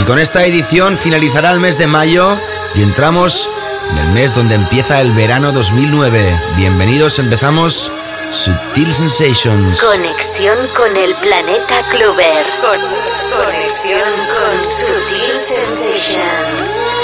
Y con esta edición finalizará el mes de mayo y entramos en el mes donde empieza el verano 2009. Bienvenidos, empezamos Sutil Sensations. Conexión con el planeta Clover. conexión con Sutil Sensations.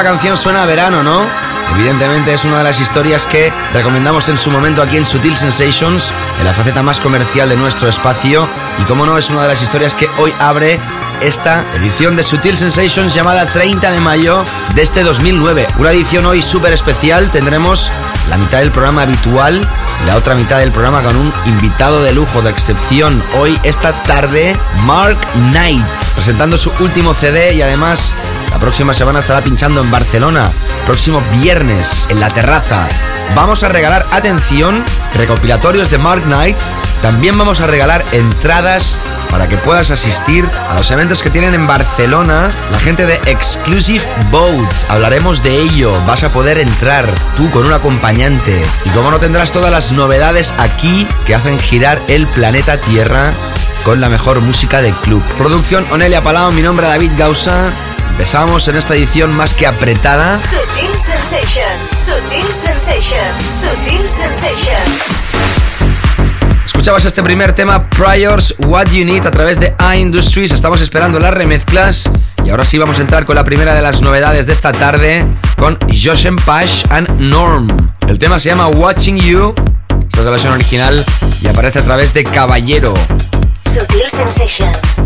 Esta canción suena a verano, ¿no? Evidentemente es una de las historias que recomendamos en su momento aquí en Sutil Sensations, en la faceta más comercial de nuestro espacio. Y como no, es una de las historias que hoy abre esta edición de Sutil Sensations llamada 30 de mayo de este 2009. Una edición hoy súper especial. Tendremos la mitad del programa habitual y la otra mitad del programa con un invitado de lujo, de excepción. Hoy, esta tarde, Mark Knight, presentando su último CD y además próxima semana estará pinchando en Barcelona. Próximo viernes en la terraza. Vamos a regalar, atención, recopilatorios de Mark Knight. También vamos a regalar entradas para que puedas asistir a los eventos que tienen en Barcelona la gente de Exclusive Boat. Hablaremos de ello. Vas a poder entrar tú con un acompañante. Y como no tendrás todas las novedades aquí que hacen girar el planeta Tierra con la mejor música del club. Producción Onelia Palau, mi nombre es David Gausa. Empezamos en esta edición más que apretada. Sutil Sensation, Sutil Sensation, Sutil Sensation. Escuchabas este primer tema, Priors, What You Need, a través de iIndustries. Estamos esperando las remezclas. Y ahora sí vamos a entrar con la primera de las novedades de esta tarde, con Joshen Pash and Norm. El tema se llama Watching You. Esta es la versión original y aparece a través de Caballero. Sutil Sensations,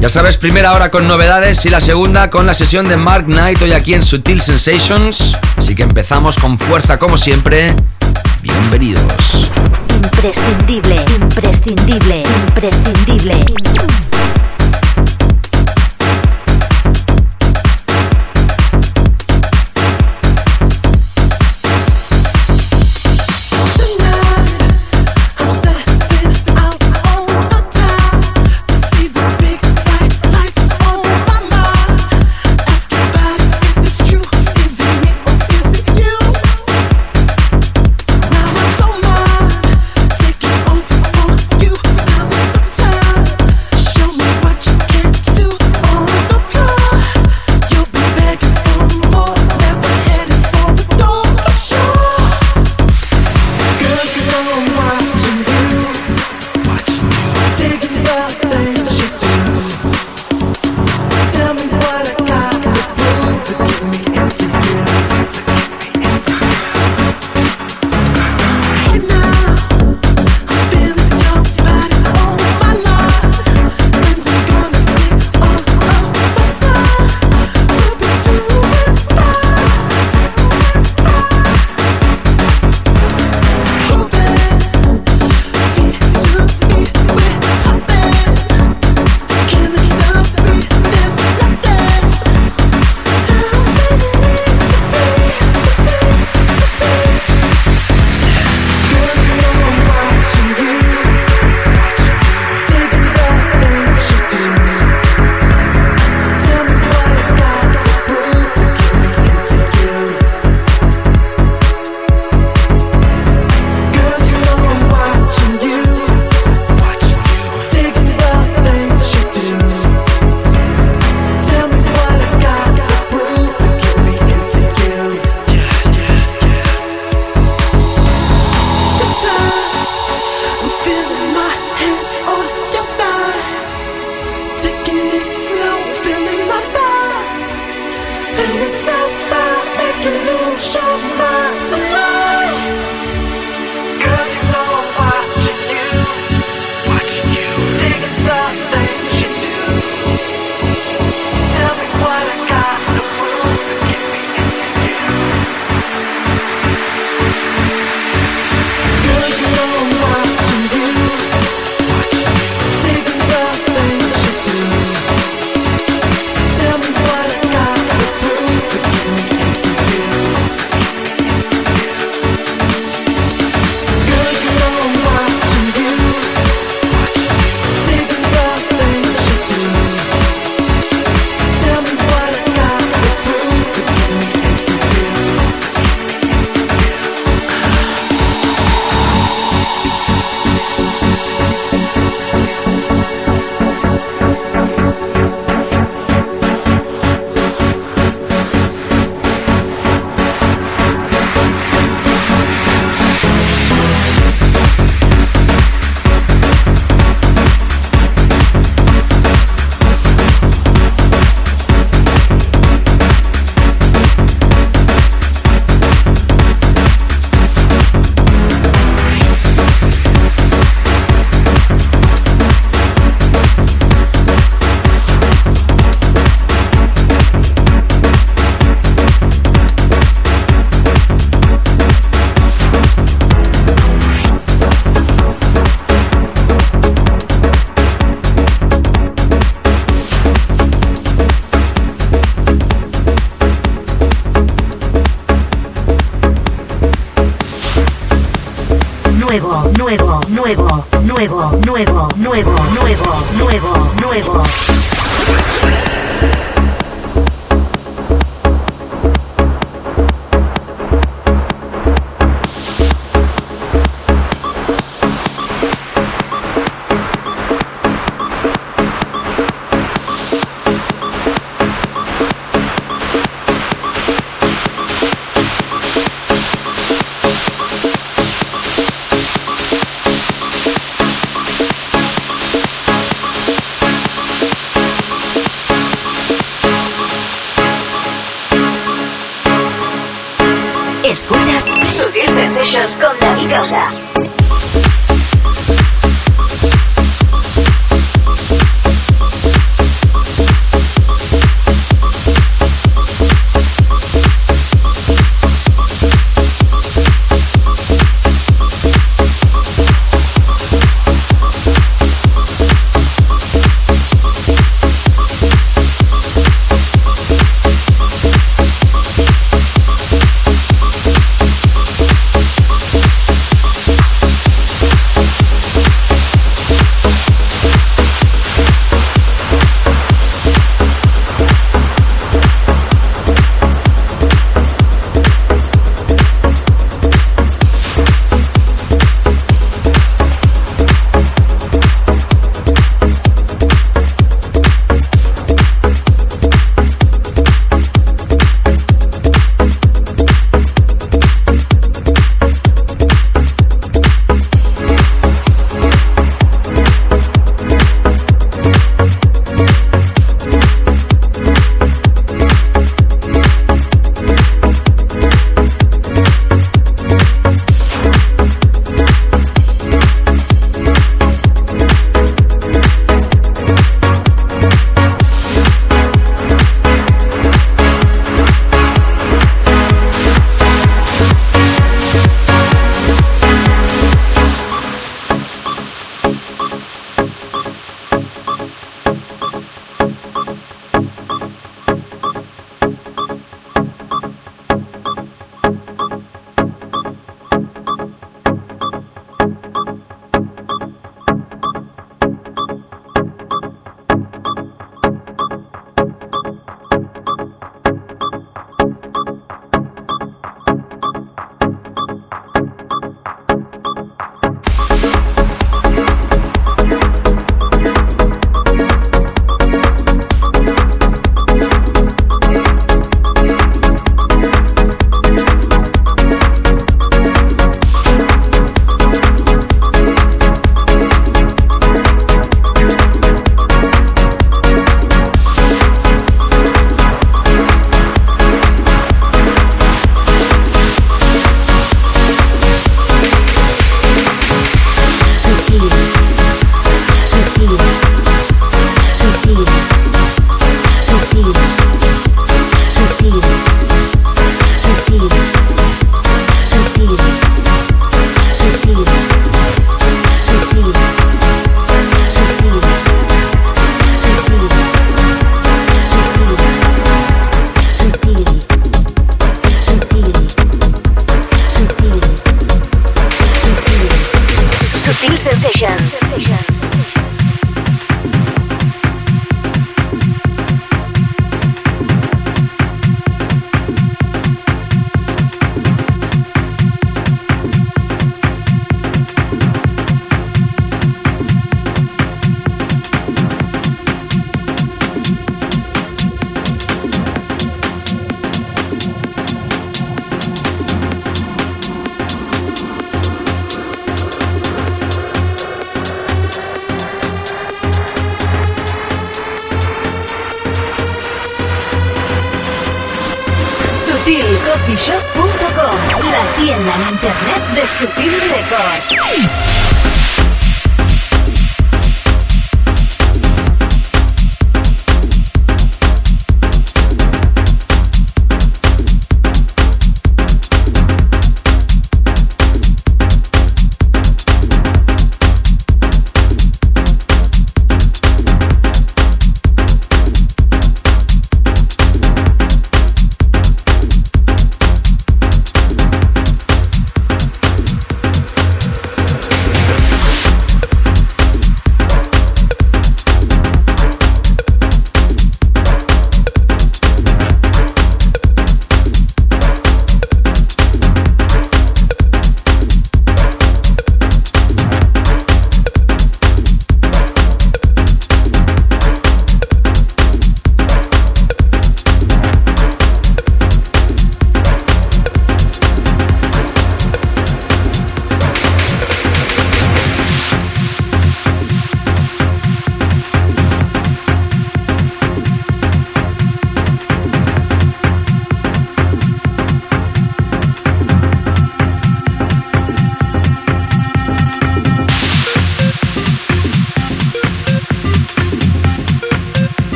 Ya sabes, primera hora con novedades y la segunda con la sesión de Mark Knight hoy aquí en Sutil Sensations. Así que empezamos con fuerza como siempre. Bienvenidos. Imprescindible, imprescindible, imprescindible.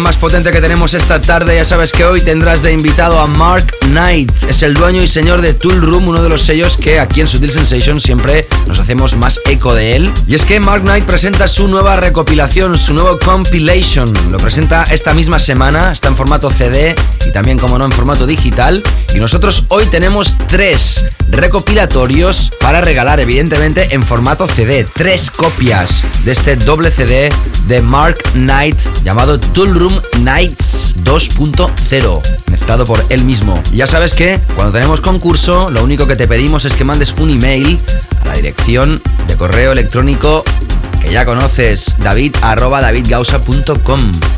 Más potente que tenemos esta tarde. Ya sabes que hoy tendrás de invitado a Mark Knight. Es el dueño y señor de Tool Room, uno de los sellos que aquí en Sutil Sensation siempre nos hacemos más eco de él. Y es que Mark Knight presenta su nueva recopilación, su nuevo compilation. Lo presenta esta misma semana, está en formato CD y también, como no, en formato digital. Y nosotros hoy tenemos tres recopilatorios para regalar, evidentemente, en formato CD. Tres copias de este doble CD de Mark Knight llamado Tool Room Nights 2.0, mezclado por él mismo. ya sabes que cuando tenemos concurso, lo único que te pedimos es que mandes un email a la dirección de correo electrónico que ya conoces, david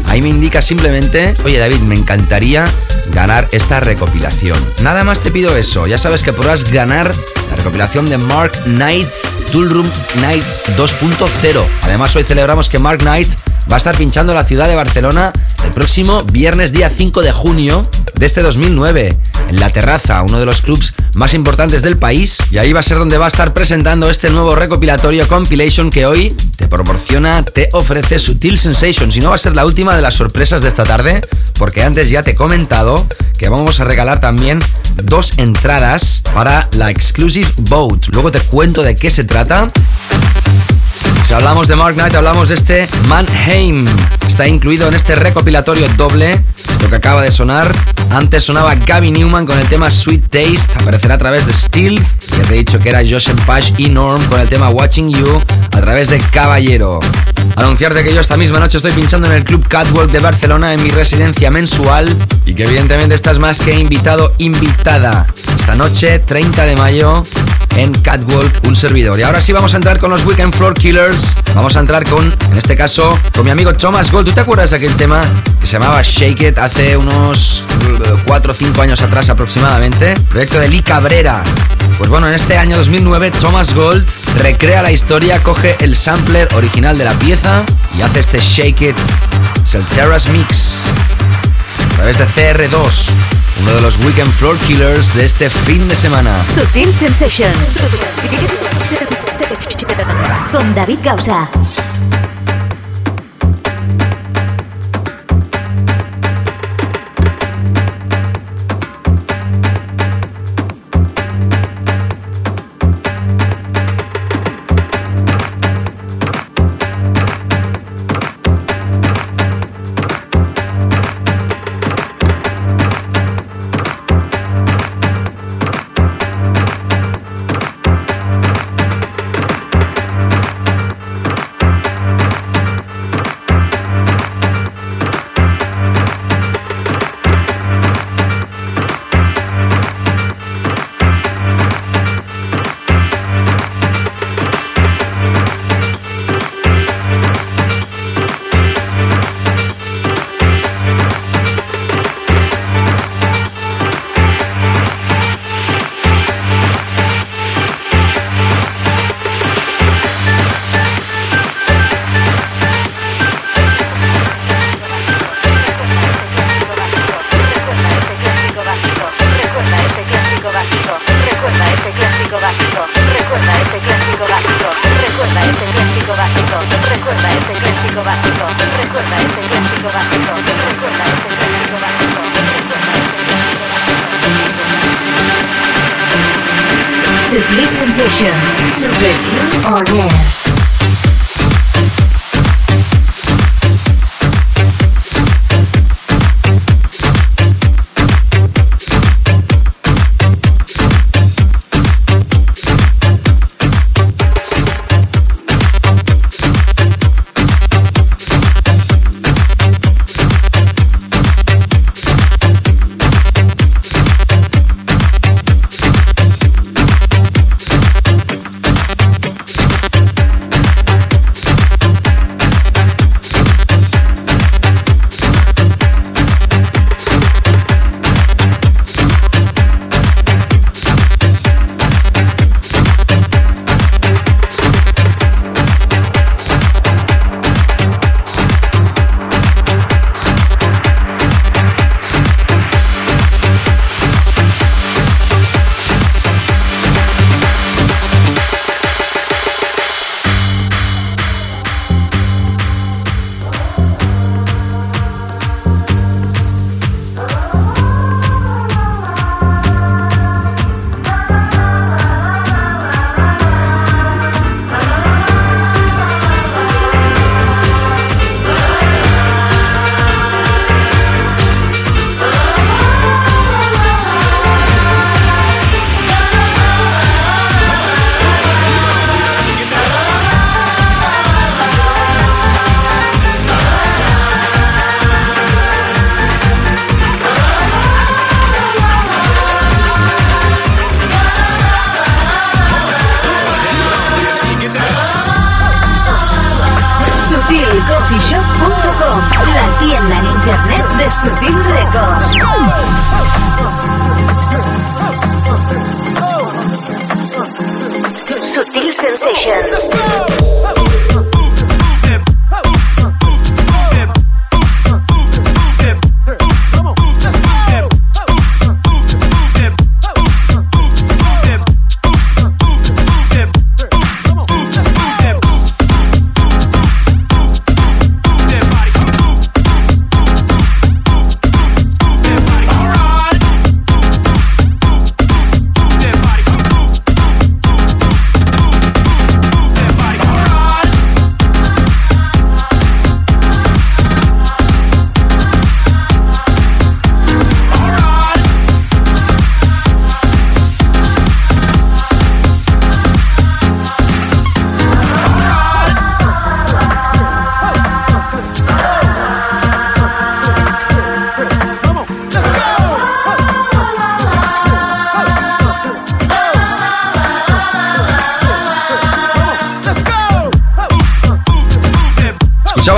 Ahí me indica simplemente, oye David, me encantaría ganar esta recopilación. Nada más te pido eso, ya sabes que podrás ganar la recopilación de Mark Knight Toolroom Nights 2.0. Además hoy celebramos que Mark Knight va a estar pinchando la ciudad de Barcelona el próximo viernes día 5 de junio de este 2009, en La Terraza, uno de los clubs más importantes del país, y ahí va a ser donde va a estar presentando este nuevo recopilatorio compilation que hoy te proporciona, te ofrece Sutil Sensations, y no va a ser la última de las sorpresas de esta tarde, porque antes ya te he comentado que vamos a regalar también dos entradas para la Exclusive Boat. Luego te cuento de qué se trata. Si hablamos de Mark Knight, hablamos de este Mannheim. Está incluido en este recopilatorio doble. Esto que acaba de sonar. Antes sonaba Gabby Newman con el tema Sweet Taste. Aparecerá a través de Stealth. Ya te he dicho que era Josh Pash y Norm con el tema Watching You a través de Caballero. Anunciarte que yo esta misma noche estoy pinchando en el Club Catwalk de Barcelona en mi residencia mensual y que evidentemente estás más que invitado, invitada. Esta noche, 30 de mayo, en Catwalk, un servidor. Y ahora sí vamos a entrar con los Weekend Floor Killers. Vamos a entrar con, en este caso, con mi amigo Thomas Gold. ¿Tú te acuerdas de aquel tema que se llamaba Shake It hace unos 4 o 5 años atrás aproximadamente? Proyecto de Lee Cabrera. Pues bueno, en este año 2009 Thomas Gold recrea la historia, coge el sampler original de la pieza y hace este Shake It. Es el Terrace Mix. A través de CR2 uno de los Weekend Floor Killers de este fin de semana. Sutil Sensations. Con David Gausa.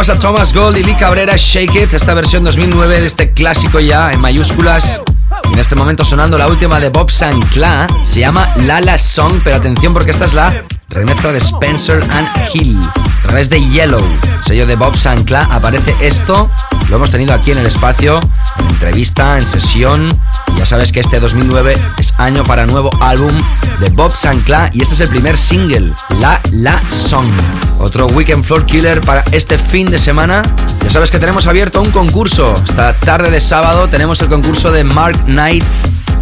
Escuchabas a Thomas Gold y Lee Cabrera Shake It, esta versión 2009 de este clásico ya en mayúsculas. En este momento sonando la última de Bob Sinclair, se llama Lala Song, pero atención porque esta es la remezcla de Spencer and Hill. A través de Yellow, sello de Bob Sinclair, aparece esto. Lo hemos tenido aquí en el espacio, en entrevista, en sesión. Ya sabes que este 2009 es año para nuevo álbum de Bob Sinclair y este es el primer single, La La Song. Otro Weekend Floor Killer para este fin de semana. Ya sabes que tenemos abierto un concurso. Esta tarde de sábado tenemos el concurso de Mark Knight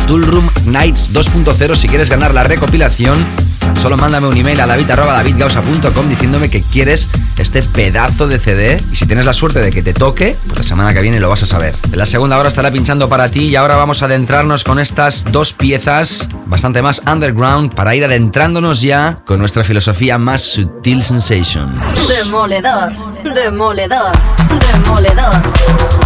Toolroom Nights 2.0 si quieres ganar la recopilación. Solo mándame un email a david.davidgausa.com diciéndome que quieres este pedazo de CD y si tienes la suerte de que te toque, pues la semana que viene lo vas a saber. La segunda hora estará pinchando para ti y ahora vamos a adentrarnos con estas dos piezas bastante más underground para ir adentrándonos ya con nuestra filosofía más sutil sensation. Demoledor, demoledor, demoledor.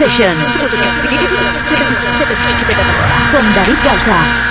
Sensations. Con David Gausa.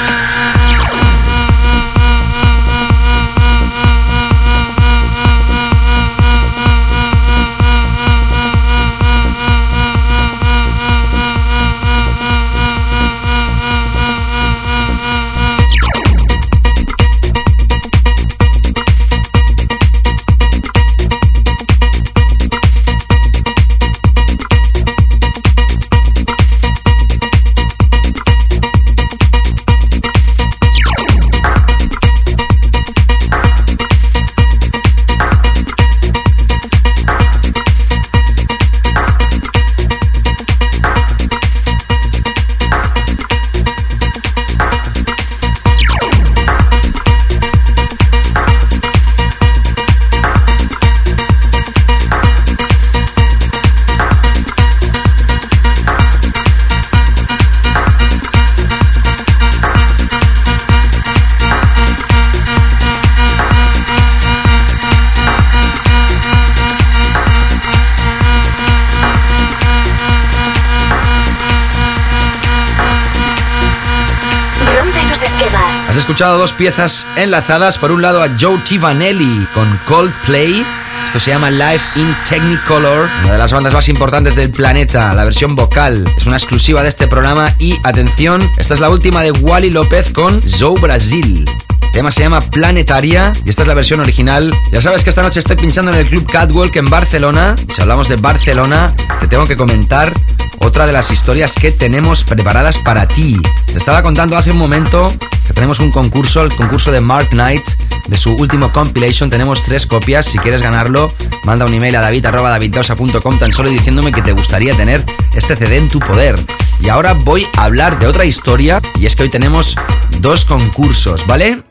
Escuchado dos piezas enlazadas. Por un lado a Joe Tivanelli con Coldplay. Esto se llama Live in Technicolor, una de las bandas más importantes del planeta. La versión vocal es una exclusiva de este programa. Y atención, esta es la última de Wally López con Joe Brasil. El tema se llama Planetaria y esta es la versión original. Ya sabes que esta noche estoy pinchando en el Club Catwalk en Barcelona. Si hablamos de Barcelona, te tengo que comentar otra de las historias que tenemos preparadas para ti. Te estaba contando hace un momento que tenemos un concurso, el concurso de Mark Knight de su último compilation. Tenemos tres copias. Si quieres ganarlo, manda un email a david.davidgausa.com tan solo diciéndome que te gustaría tener este CD en tu poder. Y ahora voy a hablar de otra historia y es que hoy tenemos dos concursos, ¿vale?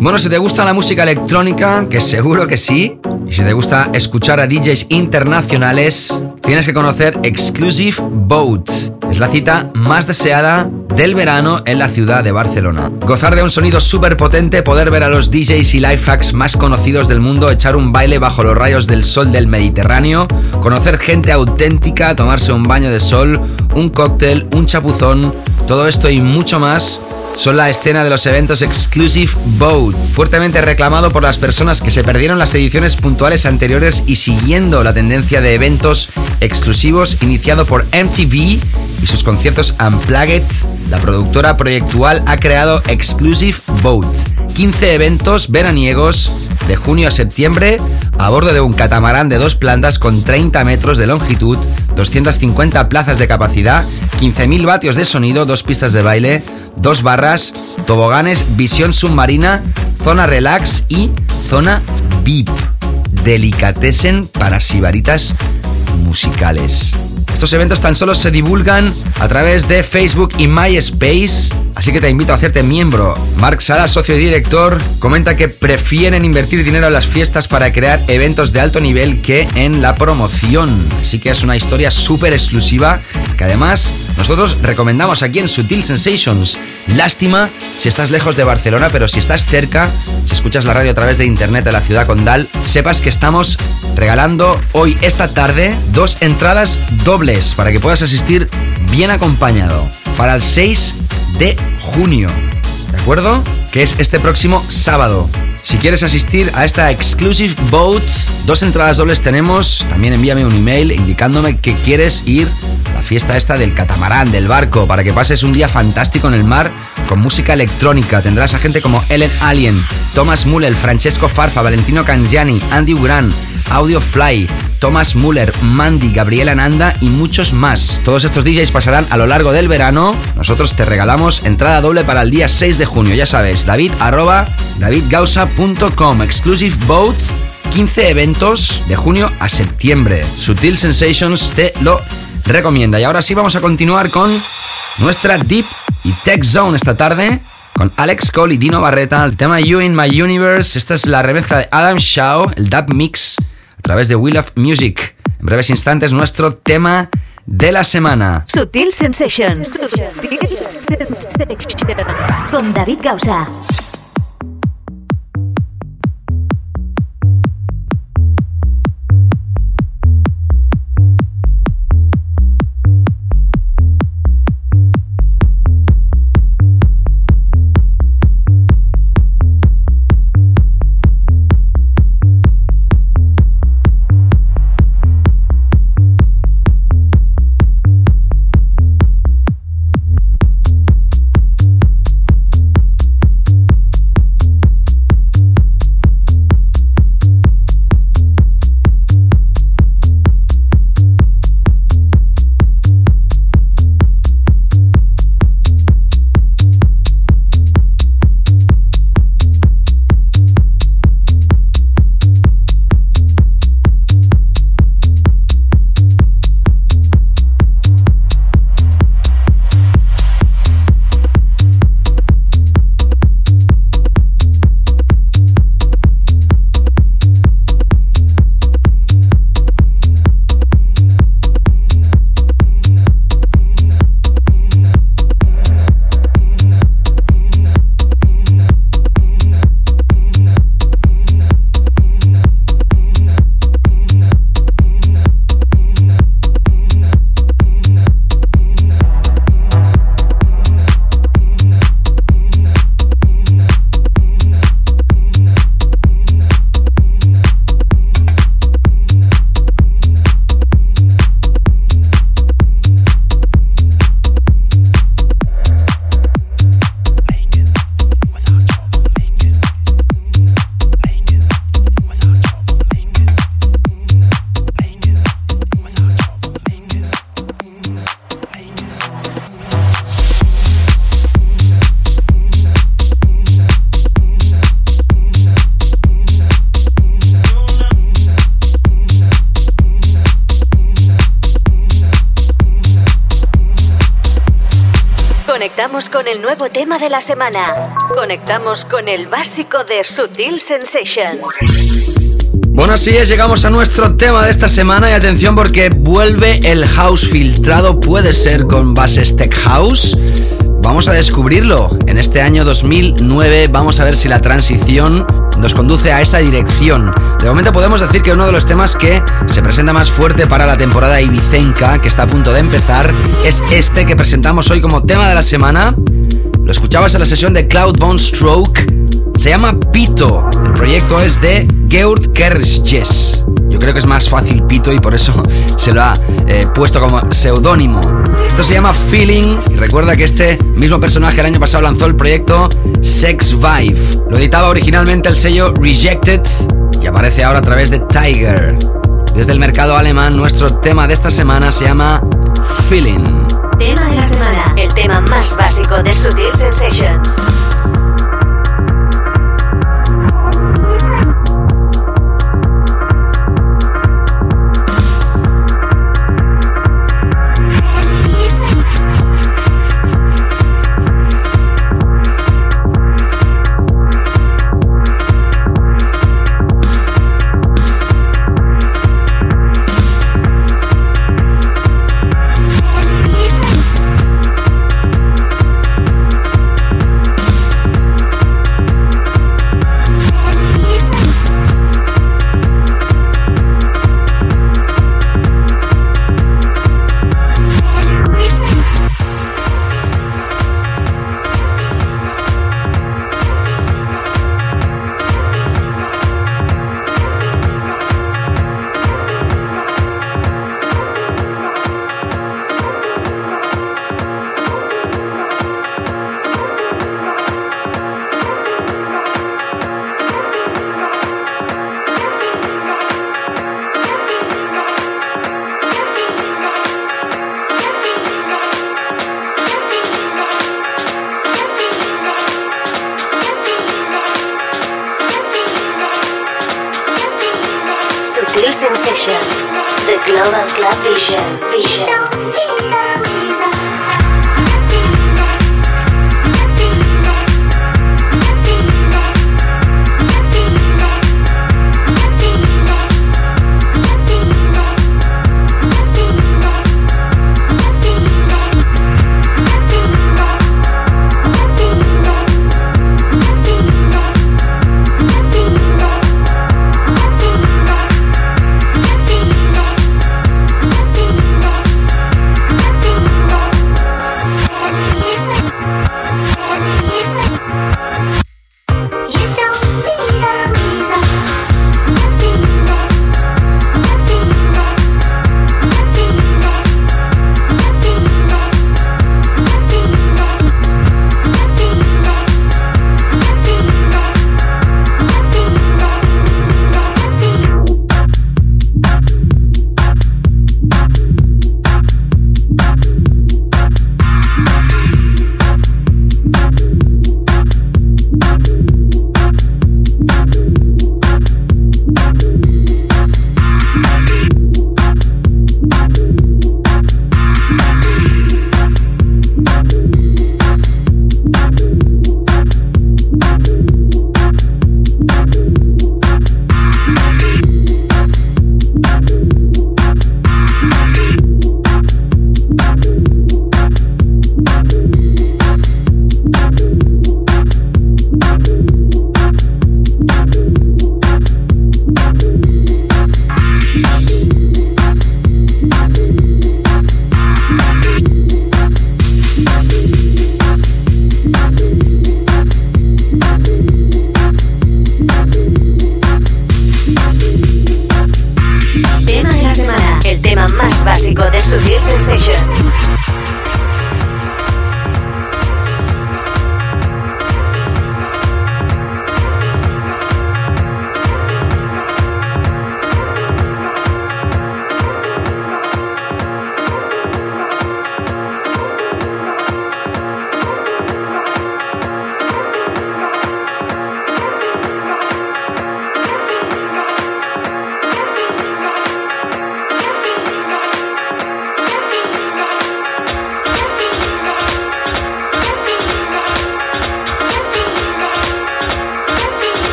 Bueno, si te gusta la música electrónica, que seguro que sí, y si te gusta escuchar a DJs internacionales, tienes que conocer Exclusive Boat. Es la cita más deseada del verano en la ciudad de Barcelona. Gozar de un sonido súper potente, poder ver a los DJs y life hacks más conocidos del mundo echar un baile bajo los rayos del sol del Mediterráneo, conocer gente auténtica, tomarse un baño de sol, un cóctel, un chapuzón, todo esto y mucho más son la escena de los eventos Exclusive Boat, fuertemente reclamado por las personas que se perdieron las ediciones puntuales anteriores y siguiendo la tendencia de eventos exclusivos iniciado por MTV y sus conciertos Unplugged, la productora proyectual ha creado Exclusive Boat, 15 eventos veraniegos de junio a septiembre a bordo de un catamarán de dos plantas con 30 metros de longitud, 250 plazas de capacidad, 15.000 vatios de sonido, dos pistas de baile, dos barras, toboganes, visión submarina, zona relax y zona VIP. Delicatessen para sibaritas musicales. Estos eventos tan solo se divulgan a través de Facebook y MySpace, así que te invito a hacerte miembro. Mark Sala, socio y director, comenta que prefieren invertir dinero en las fiestas para crear eventos de alto nivel que en la promoción. Así que es una historia súper exclusiva que además nosotros recomendamos aquí en Sutil Sensations. Lástima si estás lejos de Barcelona, pero si estás cerca, si escuchas la radio a través de internet de la ciudad condal, sepas que estamos regalando hoy, esta tarde, dos entradas dobles para que puedas asistir bien acompañado para el 6 de junio. ¿De acuerdo? Que es este próximo sábado. Si quieres asistir a esta Exclusive Boat, dos entradas dobles tenemos. También envíame un email indicándome que quieres ir a la fiesta esta del catamarán, del barco, para que pases un día fantástico en el mar con música electrónica. Tendrás a gente como Ellen Alien, Thomas Muller, Francesco Farfa, Valentino Cangiani, Andy Uran, Audio Fly, Thomas Muller, Mandy, Gabriela Nanda y muchos más. Todos estos DJs pasarán a lo largo del verano. Nosotros te regalamos entrada doble para el día 6 de junio. Ya sabes, david arroba Exclusive Boat. 15 eventos de junio a septiembre. Sutil Sensations te lo recomienda. Y ahora sí vamos a continuar con nuestra Deep y Tech Zone esta tarde con Alex Cole y Dino Barreta, el tema You in My Universe. Esta es la remezcla de Adam Shaw, el dub mix a través de Wheel of Music. En breves instantes, nuestro tema de la semana. Sutil Sensations. Con David Gausa. Nuevo tema de la semana. Conectamos con el básico de Sutil Sensations. Bueno, así es, llegamos a nuestro tema de esta semana y atención porque vuelve el house filtrado, puede ser con bases tech house. Vamos a descubrirlo. En este año 2009 vamos a ver si la transición nos conduce a esa dirección. De momento podemos decir que uno de los temas que se presenta más fuerte para la temporada ibicenca, que está a punto de empezar, es este que presentamos hoy como tema de la semana. Lo escuchabas en la sesión de Cloud Bone Stroke. Se llama Pito. El proyecto es de Geurt Kersjes. Yo creo que es más fácil Pito y por eso se lo ha eh, puesto como seudónimo. Esto se llama Feeling y recuerda que este mismo personaje el año pasado lanzó el proyecto Sex Vibe. Lo editaba originalmente el sello Rejected y aparece ahora a través de Tiger. Desde el mercado alemán, nuestro tema de esta semana se llama Feeling. Tema de la semana, el tema más básico de Sutil Sensations.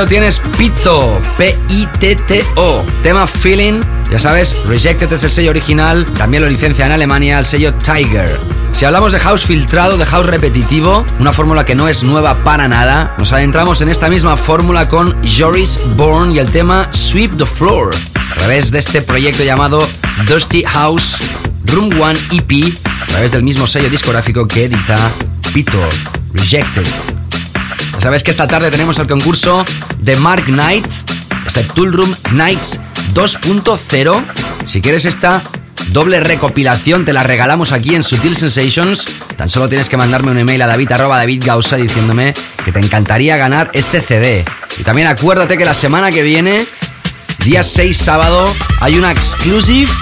Lo tienes, Pito, P-I-T-T-O, tema Feeling. Ya sabes, Rejected es el sello original, también lo licencia en Alemania el sello Tiger. Si hablamos de house filtrado, de house repetitivo, una fórmula que no es nueva para nada, nos adentramos en esta misma fórmula con Joris Bourne y el tema Sweep the Floor, a través de este proyecto llamado Dusty House Room One EP, a través del mismo sello discográfico que edita Pito, Rejected. Ya sabes que esta tarde tenemos el concurso de Mark Knight, este Tool Room Nights 2.0. Si quieres esta doble recopilación, te la regalamos aquí en Sutil Sensations. Tan solo tienes que mandarme un email a david David Gausa diciéndome que te encantaría ganar este CD. Y también acuérdate que la semana que viene, día 6 sábado, hay una exclusive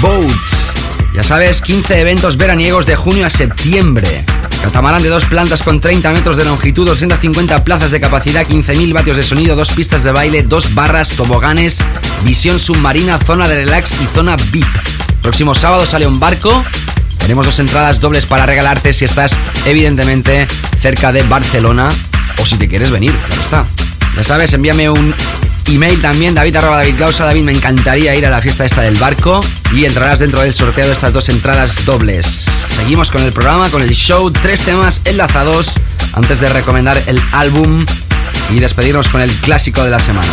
Boats. Ya sabes, 15 eventos veraniegos de junio a septiembre. Catamarán de dos plantas con 30 metros de longitud, 250 plazas de capacidad, 15.000 vatios de sonido, dos pistas de baile, dos barras, toboganes, visión submarina, zona de relax y zona VIP. Próximo sábado sale un barco. Tenemos dos entradas dobles para regalarte si estás evidentemente cerca de Barcelona o si te quieres venir, claro está. Ya sabes, envíame un email también, David arroba David Gausa. David, me encantaría ir a la fiesta esta del barco y entrarás dentro del sorteo de estas dos entradas dobles. Seguimos con el programa, con el show, tres temas enlazados antes de recomendar el álbum y despedirnos con el clásico de la semana.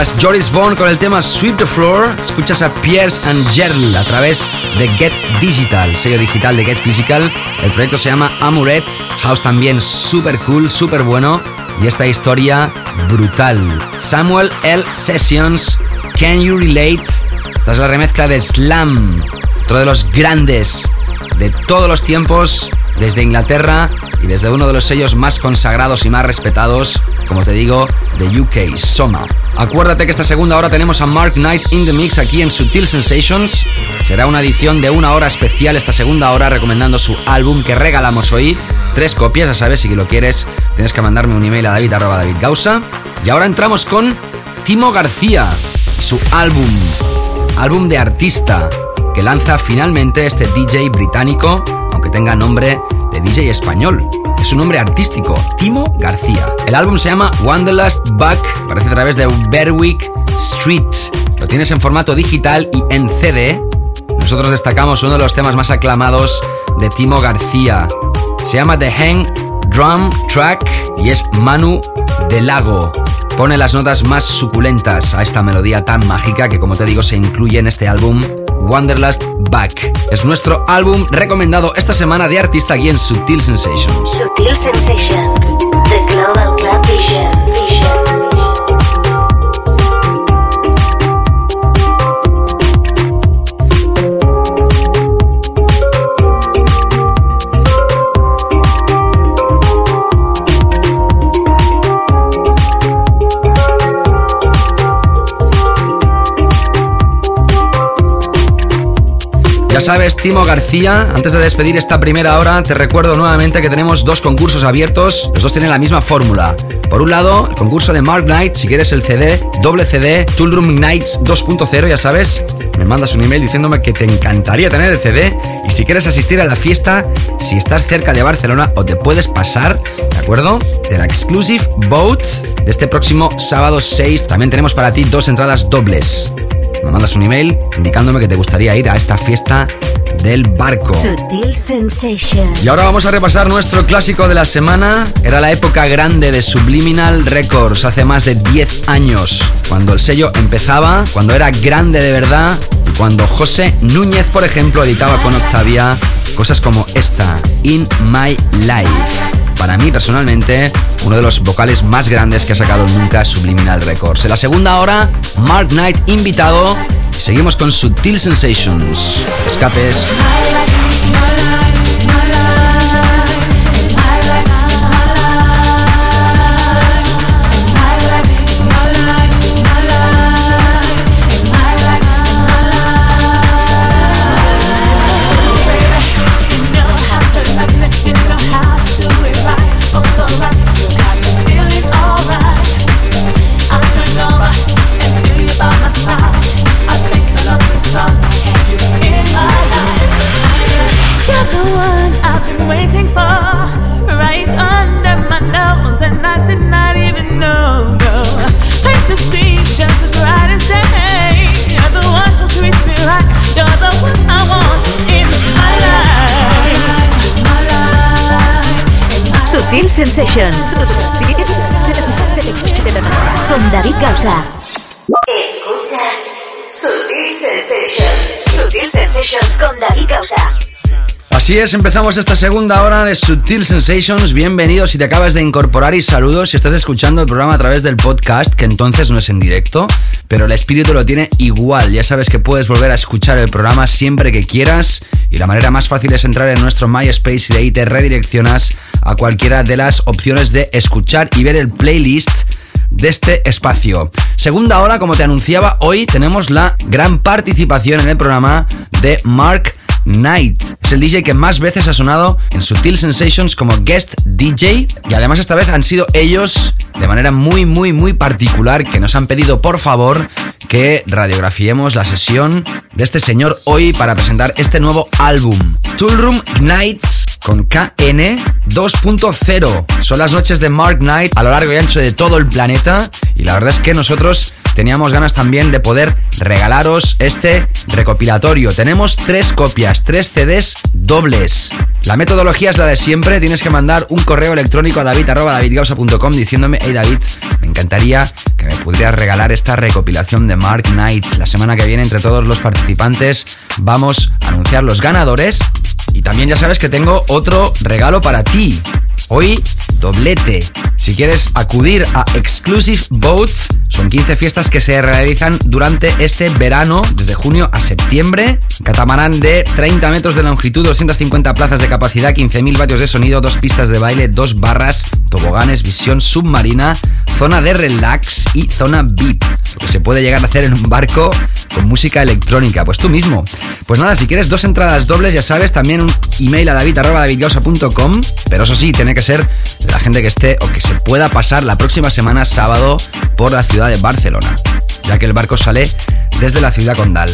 Joris Bond con el tema Sweep the Floor. Escuchas a Pierce and Gerl a través de Get Digital, sello digital de Get Physical. El proyecto se llama Amuret. House también súper cool, súper bueno. Y esta historia brutal. Samuel L. Sessions, Can You Relate? Esta es la remezcla de Slam, otro de los grandes de todos los tiempos, desde Inglaterra y desde uno de los sellos más consagrados y más respetados, como te digo, de UK, Soma. Acuérdate que esta segunda hora tenemos a Mark Knight in the Mix aquí en Sutil Sensations. Será una edición de una hora especial esta segunda hora recomendando su álbum que regalamos hoy. Tres copias, ya sabes, si lo quieres tienes que mandarme un email a david david gausa. Y ahora entramos con Timo García su álbum, álbum de artista, que lanza finalmente este DJ británico, aunque tenga nombre de DJ español es un nombre artístico, Timo García. El álbum se llama Wanderlust Back, aparece a través de Berwick Street. Lo tienes en formato digital y en CD. Nosotros destacamos uno de los temas más aclamados de Timo García. Se llama The Hang Drum Track y es Manu del Lago. Pone las notas más suculentas a esta melodía tan mágica que como te digo se incluye en este álbum Wanderlust Back. Es nuestro álbum recomendado esta semana de artista aquí en Sutil Sensations. Sutil Sensations, The Global Club Vision. Sabes, Timo García, antes de despedir esta primera hora, te recuerdo nuevamente que tenemos dos concursos abiertos. Los dos tienen la misma fórmula. Por un lado, el concurso de Mark Knight, si quieres el CD, doble CD, Toolroom Nights 2.0, ya sabes, me mandas un email diciéndome que te encantaría tener el CD y si quieres asistir a la fiesta, si estás cerca de Barcelona o te puedes pasar, ¿de acuerdo? De la Exclusive Boat de este próximo sábado 6, también tenemos para ti dos entradas dobles me mandas un email indicándome que te gustaría ir a esta fiesta del barco. Y ahora vamos a repasar nuestro clásico de la semana. Era la época grande de Subliminal Records, hace más de 10 años, cuando el sello empezaba, cuando era grande de verdad, y cuando José Núñez, por ejemplo, editaba con Octavia cosas como esta, In My Life para mí personalmente, uno de los vocales más grandes que ha sacado nunca Subliminal Records. En la segunda hora, Mark Knight invitado. Seguimos con Subtil Sensations. Escapes. Sensations. Con David Gausa. Escuchas Sutil Sensations. Sutil Sensations con David Gausa. Así es, empezamos esta segunda hora de Sutil Sensations. Bienvenidos si te acabas de incorporar y saludos si estás escuchando el programa a través del podcast, que entonces no es en directo, pero el espíritu lo tiene igual. Ya sabes que puedes volver a escuchar el programa siempre que quieras y la manera más fácil es entrar en nuestro MySpace y de ahí te redireccionas a cualquiera de las opciones de escuchar y ver el playlist de este espacio. Segunda hora, como te anunciaba, hoy tenemos la gran participación en el programa de Mark Knight. Es el DJ que más veces ha sonado en Sutil Sensations como guest DJ y además esta vez han sido ellos de manera muy muy muy particular que nos han pedido por favor que radiografiemos la sesión de este señor hoy para presentar este nuevo álbum. Toolroom Nights con KN 2.0. Son las noches de Mark Knight a lo largo y ancho de todo el planeta y la verdad es que nosotros teníamos ganas también de poder regalaros este recopilatorio. Tenemos tres copias, tres CDs dobles. La metodología es la de siempre, tienes que mandar un correo electrónico a david.davidgausa.com diciéndome, hey David, me encantaría que me pudieras regalar esta recopilación de Mark Knight. La semana que viene entre todos los participantes vamos a anunciar los ganadores y también ya sabes que tengo otro regalo para ti. Hoy, doblete. Si quieres acudir a Exclusive Boats, son 15 fiestas que se realizan durante este verano, desde junio a septiembre. Catamarán de 30 metros de longitud, 250 plazas de capacidad, 15.000 vatios de sonido, dos pistas de baile, dos barras, toboganes, visión submarina, zona de relax y zona VIP. Lo que se puede llegar a hacer en un barco con música electrónica. Pues tú mismo. Pues nada, si quieres dos entradas dobles, ya sabes, también un email a david.davidgausa.com. Pero eso sí, tiene que ser la gente que esté o que se pueda pasar la próxima semana, sábado, por la ciudad de Barcelona, ya que el barco sale desde la ciudad condal.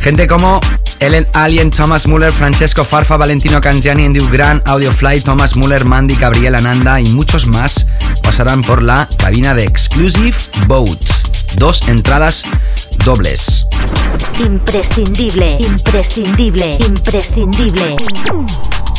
Gente como Ellen Alien, Thomas Muller, Francesco Farfa, Valentino Cangiani, Andy Gran, Audiofly, Thomas Muller, Mandy, Gabriela Nanda y muchos más pasarán por la cabina de Exclusive Boat. Dos entradas dobles. Imprescindible, imprescindible, imprescindible.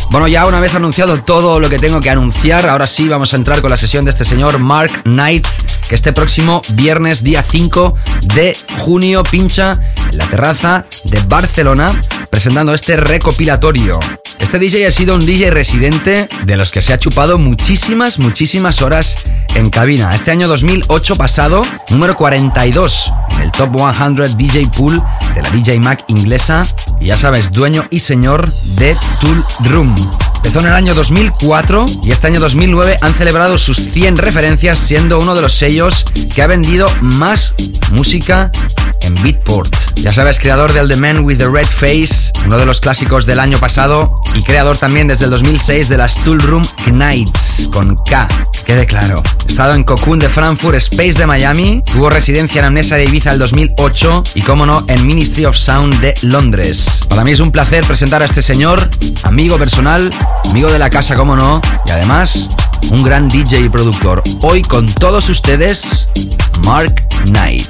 Bueno, ya una vez anunciado todo lo que tengo que anunciar, ahora sí vamos a entrar con la sesión de este señor Mark Knight, que este próximo viernes, día 5 de junio, pincha en la terraza de Barcelona, presentando este recopilatorio. Este DJ ha sido un DJ residente de los que se ha chupado muchísimas, muchísimas horas en cabina. Este año 2008 pasado, número 42 en el Top 100 DJ Pool de la DJ Mac inglesa. Y ya sabes, dueño y señor de Tool Room. Empezó en el año 2004 y este año 2009 han celebrado sus 100 referencias siendo uno de los sellos que ha vendido más música en Beatport. Ya sabes, creador del The Man with the Red Face, uno de los clásicos del año pasado y creador también desde el 2006 de las Tool Room Knights con K. Quede claro. Estado en Cocoon de Frankfurt, Space de Miami, tuvo residencia en Amnesia de Ibiza el 2008 y, como no, en Ministry of Sound de Londres. Para mí es un placer presentar a este señor, amigo personal, amigo de la casa, como no, y además un gran DJ y productor. Hoy con todos ustedes, Mark Knight.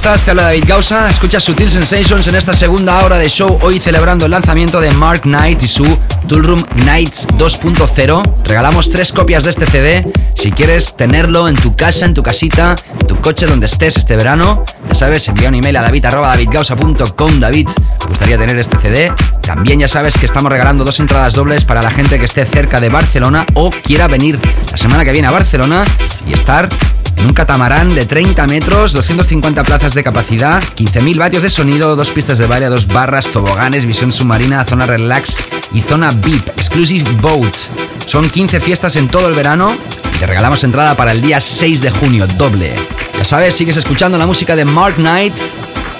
Te habla David Gausa. Escucha Sutil Sensations en esta segunda hora de show, hoy celebrando el lanzamiento de Mark Knight y su Toolroom Nights 2.0. Regalamos tres copias de este CD. Si quieres tenerlo en tu casa, en tu casita, en tu coche, donde estés este verano, ya sabes, envía un email a david.davidgausa.com. David, me gustaría tener este CD. También ya sabes que estamos regalando dos entradas dobles para la gente que esté cerca de Barcelona o quiera venir la semana que viene a Barcelona y estar en un catamarán de 30 metros, 250 plazas de capacidad, 15.000 vatios de sonido, dos pistas de baile, dos barras, toboganes, visión submarina, zona relax y zona VIP, Exclusive Boats. Son 15 fiestas en todo el verano y te regalamos entrada para el día 6 de junio, doble. Ya sabes, sigues escuchando la música de Mark Knight.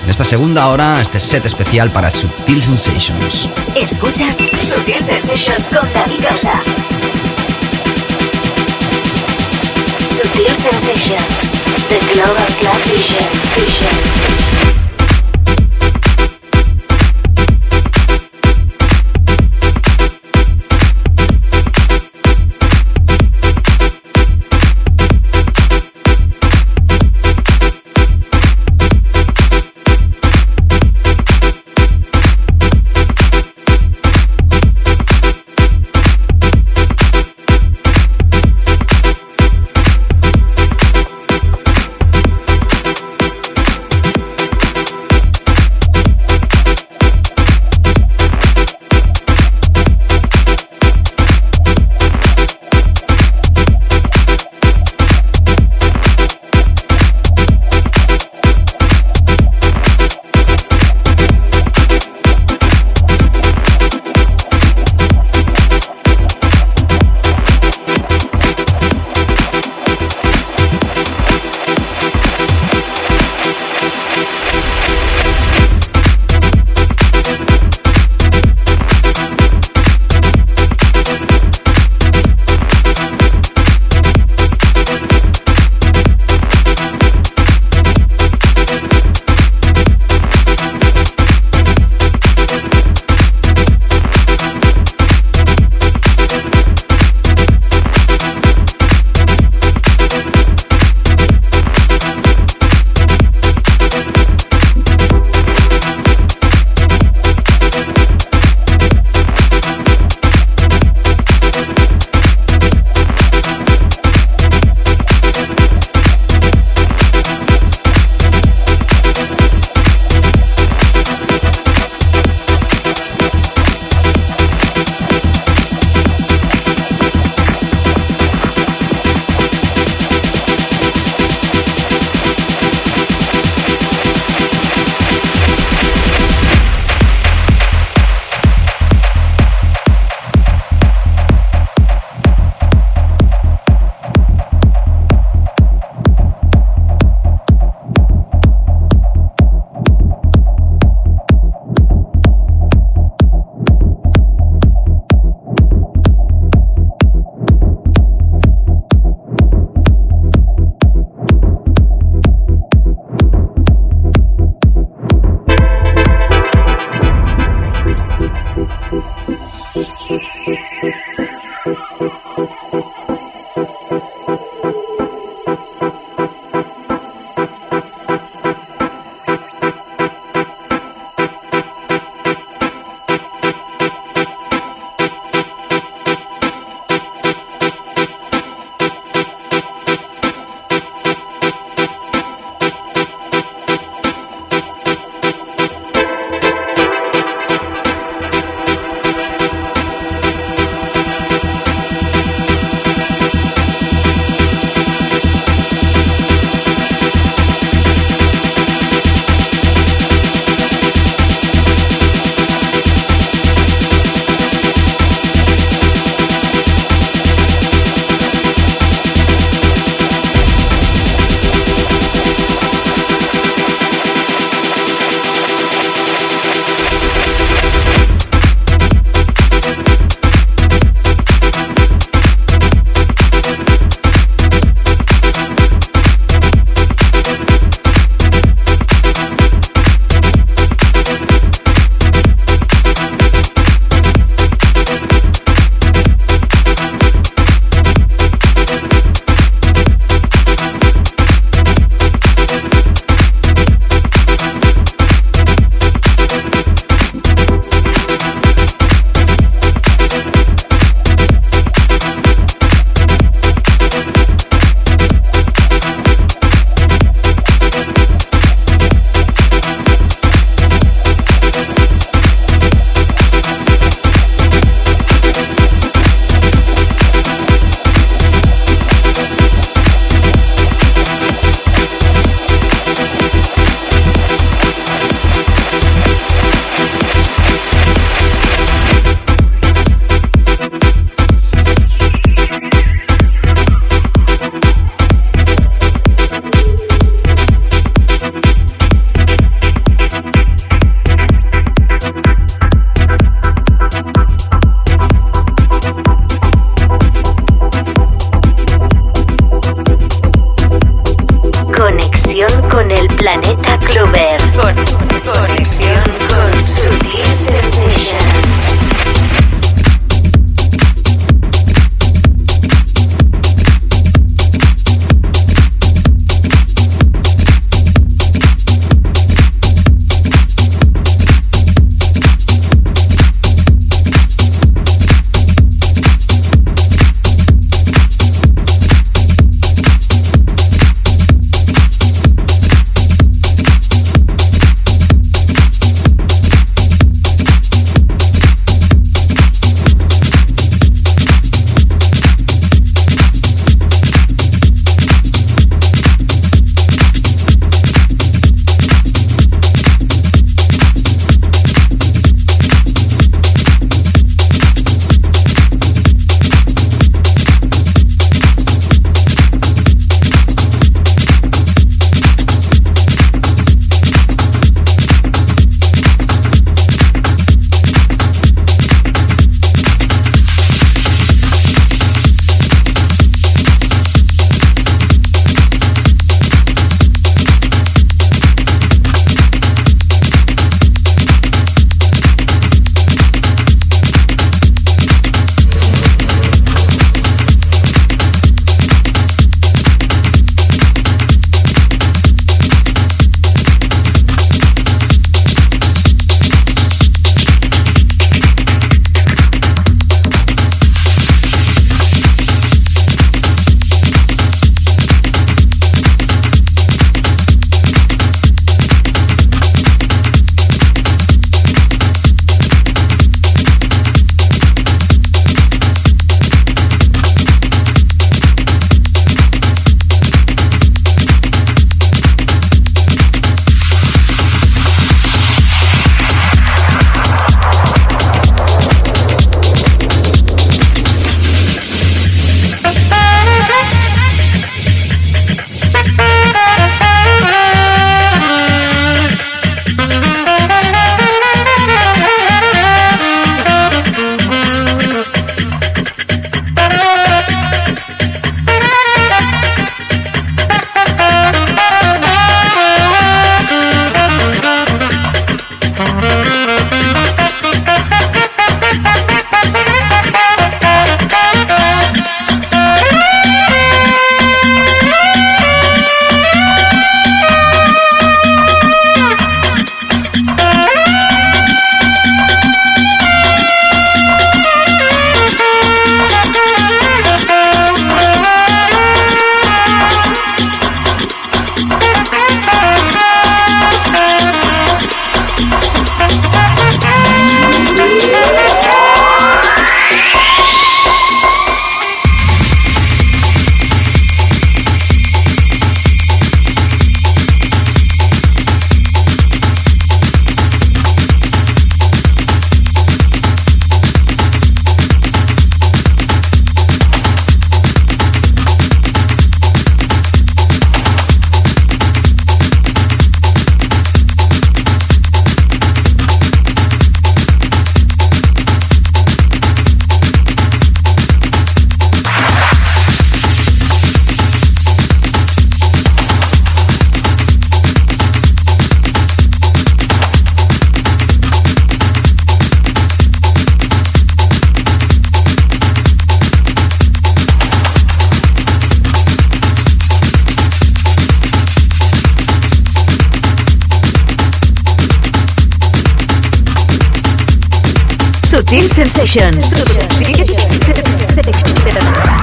En esta segunda hora, este set especial para Subtil Sensations. Escuchas Subtil Sensations con David Gausa. Subtle Sensations, the Global Club Vision. Vision.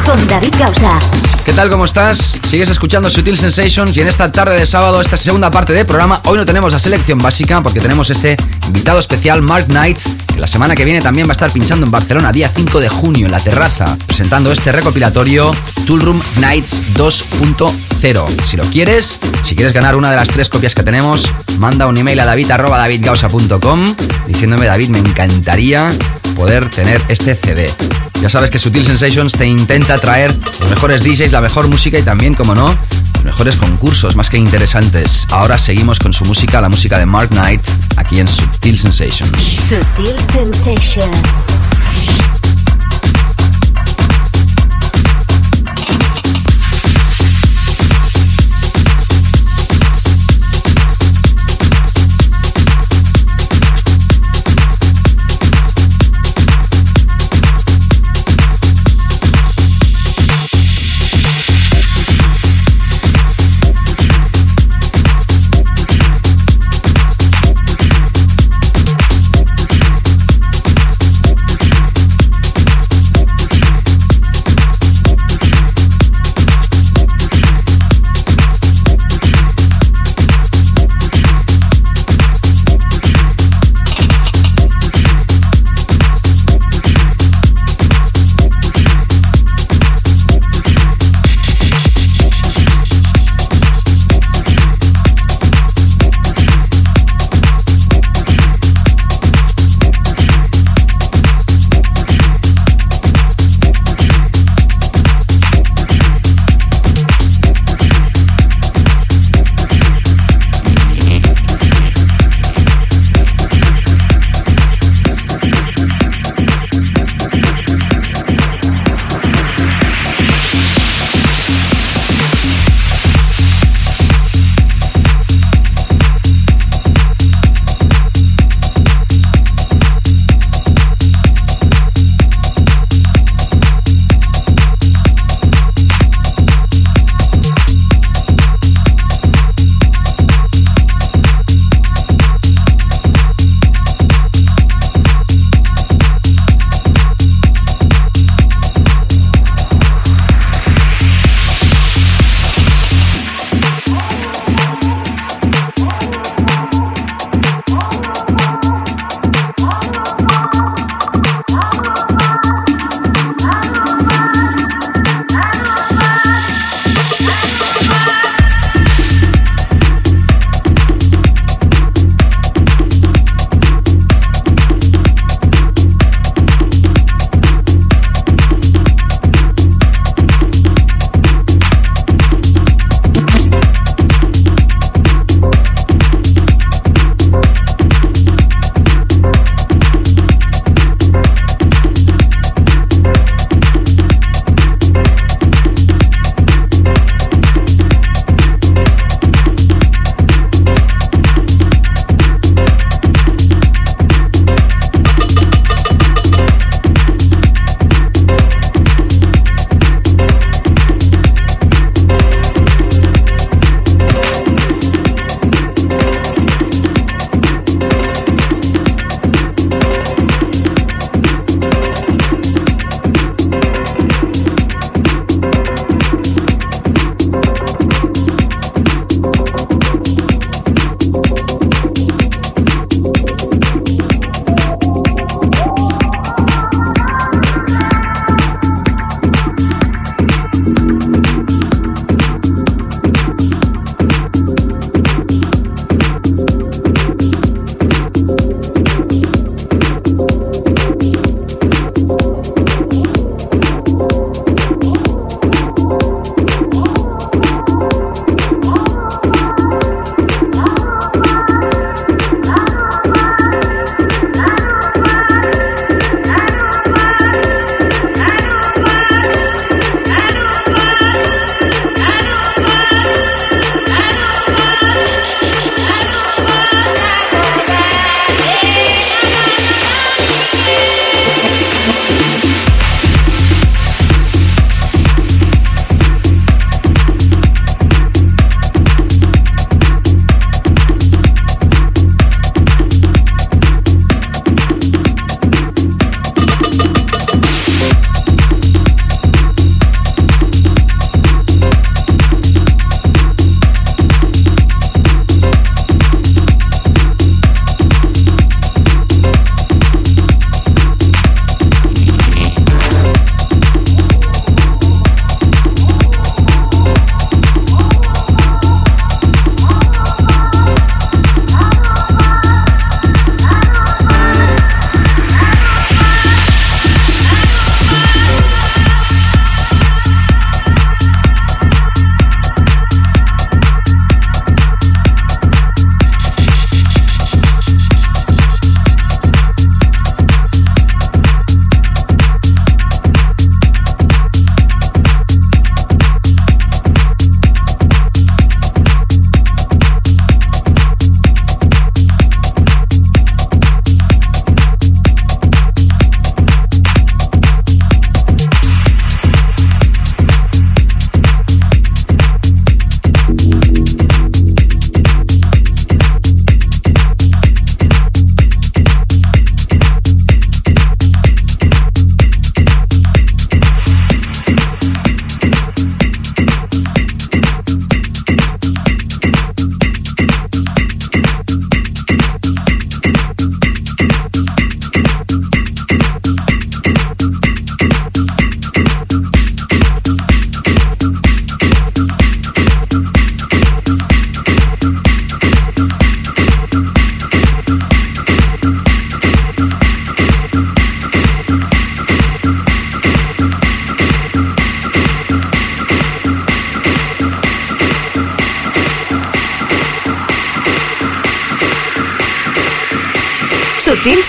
Con David. ¿Qué tal? ¿Cómo estás? Sigues escuchando Sutil Sensations y en esta tarde de sábado, esta segunda parte del programa, hoy no tenemos la selección básica porque tenemos este invitado especial, Mark Knight, que la semana que viene también va a estar pinchando en Barcelona, día 5 de junio, en la terraza, presentando este recopilatorio Toolroom Nights 2.0. Si lo quieres, si quieres ganar una de las tres copias que tenemos, manda un email a david.davidgausa.com diciéndome, David, me encantaría poder tener este CD. Ya sabes que Sutil Sensations te intenta traer los mejores DJs, la mejor música y también, como no, los mejores concursos, más que interesantes. Ahora seguimos con su música, la música de Mark Knight, aquí en Sutil Sensations. Sutil Sensations.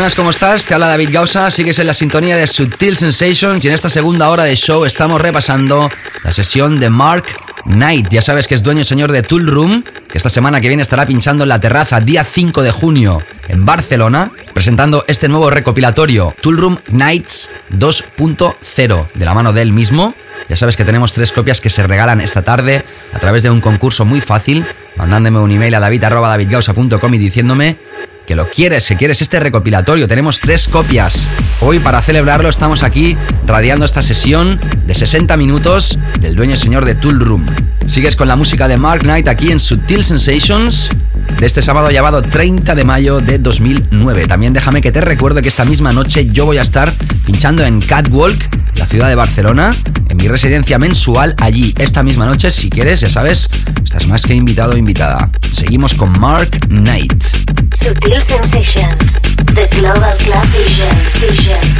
Buenas, ¿cómo estás? Te habla David Gausa, sigues en la sintonía de Subtil Sensations y en esta segunda hora de show estamos repasando la sesión de Mark Knight. Ya sabes que es dueño y señor de Tool Room, que esta semana que viene estará pinchando en la terraza día 5 de junio en Barcelona, presentando este nuevo recopilatorio Tool Room Nights 2.0 de la mano de él mismo. Ya sabes que tenemos tres copias que se regalan esta tarde a través de un concurso muy fácil, mandándome un email a david.davidgausa.com y diciéndome que lo quieres, que quieres este recopilatorio. Tenemos tres copias. Hoy para celebrarlo estamos aquí radiando esta sesión de 60 minutos del dueño señor de Tool Room. Sigues con la música de Mark Knight aquí en Subtil Sensations de este sábado llamado 30 de mayo de 2009. También déjame que te recuerde que esta misma noche yo voy a estar pinchando en Catwalk, la ciudad de Barcelona, en mi residencia mensual allí. Esta misma noche, si quieres, ya sabes, estás más que invitado o invitada. Seguimos con Mark Knight. Sutil Sensations, The Global Club Vision. Vision.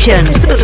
Sutil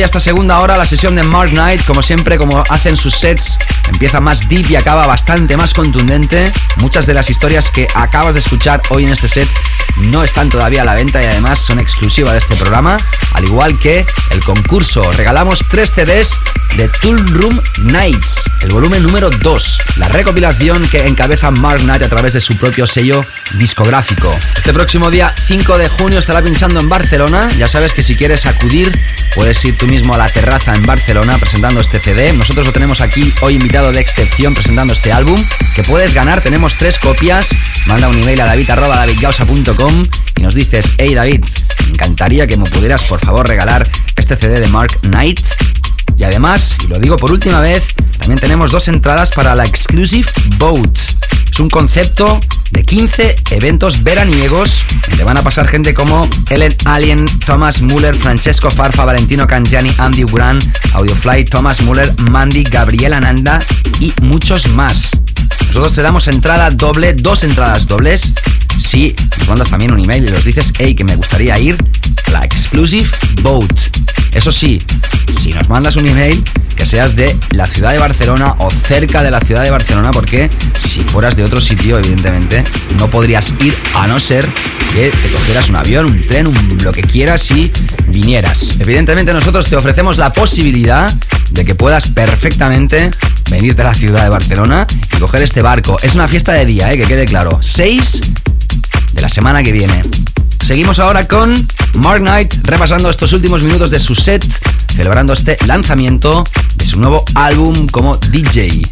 Ya esta segunda hora, la sesión de Mark Knight, como siempre, como hacen sus sets, empieza más deep y acaba bastante más contundente. Muchas de las historias que acabas de escuchar hoy en este set no están todavía a la venta y además son exclusiva de este programa, al igual que el concurso. Regalamos tres CDs de Tool Room Nights, el volumen número 2, la recopilación que encabeza Mark Knight a través de su propio sello discográfico. Este próximo día 5 de junio estará pinchando en Barcelona. Ya sabes que si quieres acudir, puedes ir tú mismo a la terraza en Barcelona presentando este CD. Nosotros lo tenemos aquí hoy invitado de excepción presentando este álbum que puedes ganar. Tenemos tres copias. Manda un email a david.davidgausa.com y nos dices, hey David, me encantaría que me pudieras por favor regalar este CD de Mark Knight. Y además, y lo digo por última vez, también tenemos dos entradas para la Exclusive Boat. Es un concepto de 15 eventos veraniegos donde van a pasar gente como Ellen Alien, Thomas Muller, Francesco Farfa, Valentino Cangiani, Andy Grant, Audiofly, Thomas Muller, Mandy, Gabriela Nanda y muchos más. Nosotros te damos entrada doble, dos entradas dobles. Si nos mandas también un email y nos dices, hey, que me gustaría ir a la Exclusive Boat. Eso sí, si nos mandas un email, que seas de la ciudad de Barcelona o cerca de la ciudad de Barcelona, porque si fueras de otro sitio, evidentemente, no podrías ir a no ser que te cogieras un avión, un tren, lo que quieras y vinieras. Evidentemente nosotros te ofrecemos la posibilidad de que puedas perfectamente venir de la ciudad de Barcelona y coger este barco. Es una fiesta de día, ¿eh? que quede claro. 6 de la semana que viene. Seguimos ahora con Mark Knight repasando estos últimos minutos de su set, celebrando este lanzamiento de su nuevo álbum como DJ.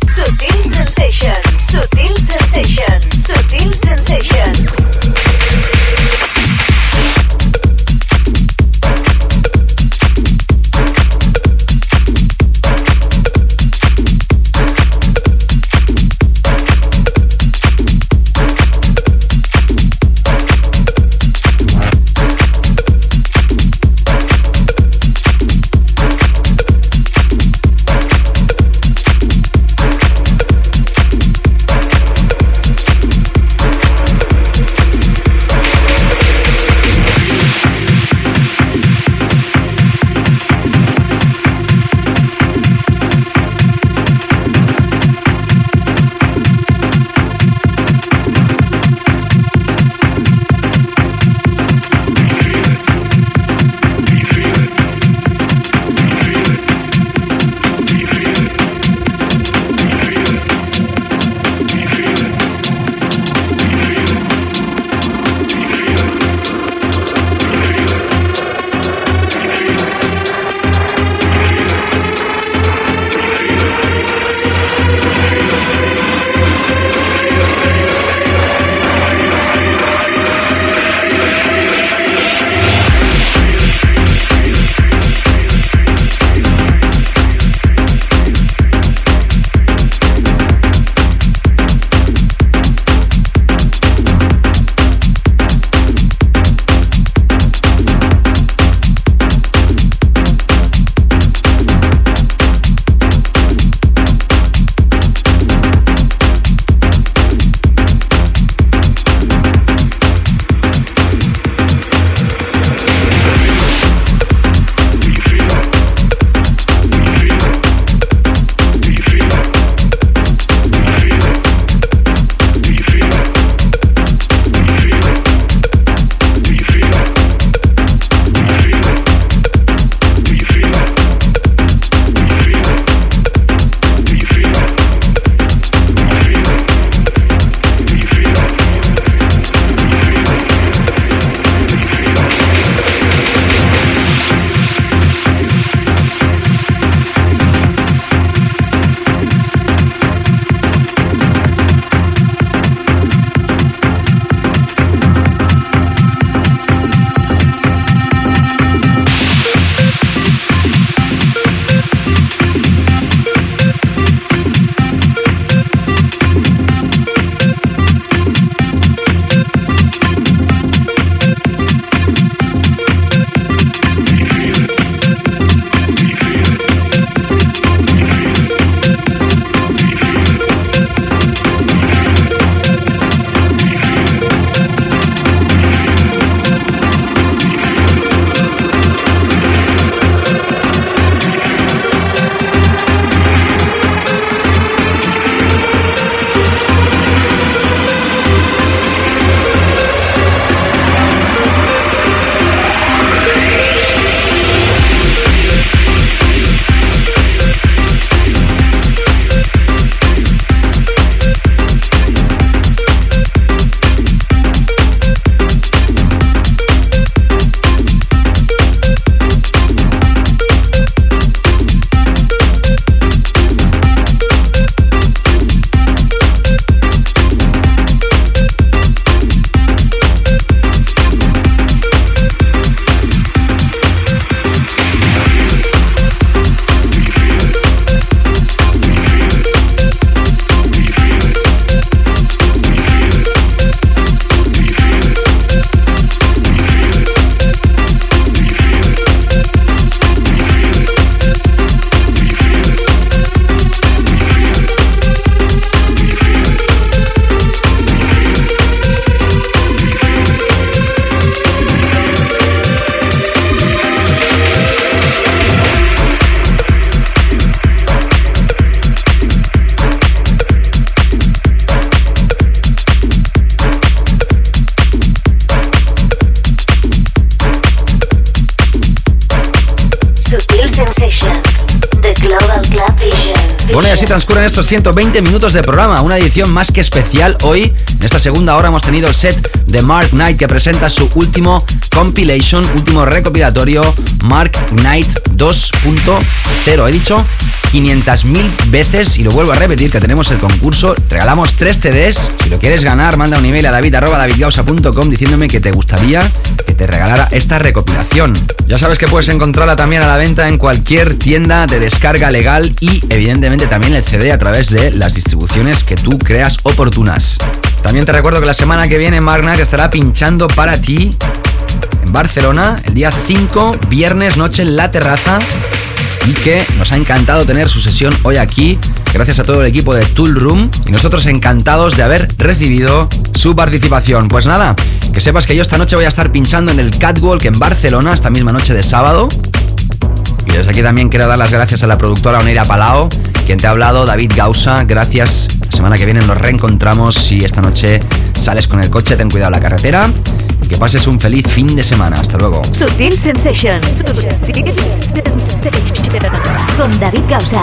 Transcurren estos 120 minutos de programa, una edición más que especial. Hoy, en esta segunda hora, hemos tenido el set de Mark Knight que presenta su último compilation, último recopilatorio, Mark Knight 2.0. He dicho 500.000 veces y lo vuelvo a repetir que tenemos el concurso. Regalamos 3 CDs. Si lo quieres ganar, manda un email a david.davidgausa.com diciéndome que te gustaría que te regalara esta recopilación. Ya sabes que puedes encontrarla también a la venta en cualquier tienda de descarga legal y evidentemente también el CD a través de las distribuciones que tú creas oportunas. También te recuerdo que la semana que viene Mark Knight estará pinchando para ti en Barcelona el día 5, viernes noche en la terraza y que nos ha encantado tener su sesión hoy aquí, gracias a todo el equipo de Tool Room y nosotros encantados de haber recibido su participación. Pues nada, que sepas que yo esta noche voy a estar pinchando en el Catwalk en Barcelona, esta misma noche de sábado. Y desde aquí también quiero dar las gracias a la productora Oneira Palao, quien te ha hablado, David Gausa. Gracias. La semana que viene nos reencontramos. Si esta noche sales con el coche, ten cuidado la carretera. Y que pases un feliz fin de semana. Hasta luego. Sutil Sensations. Con David Gausa.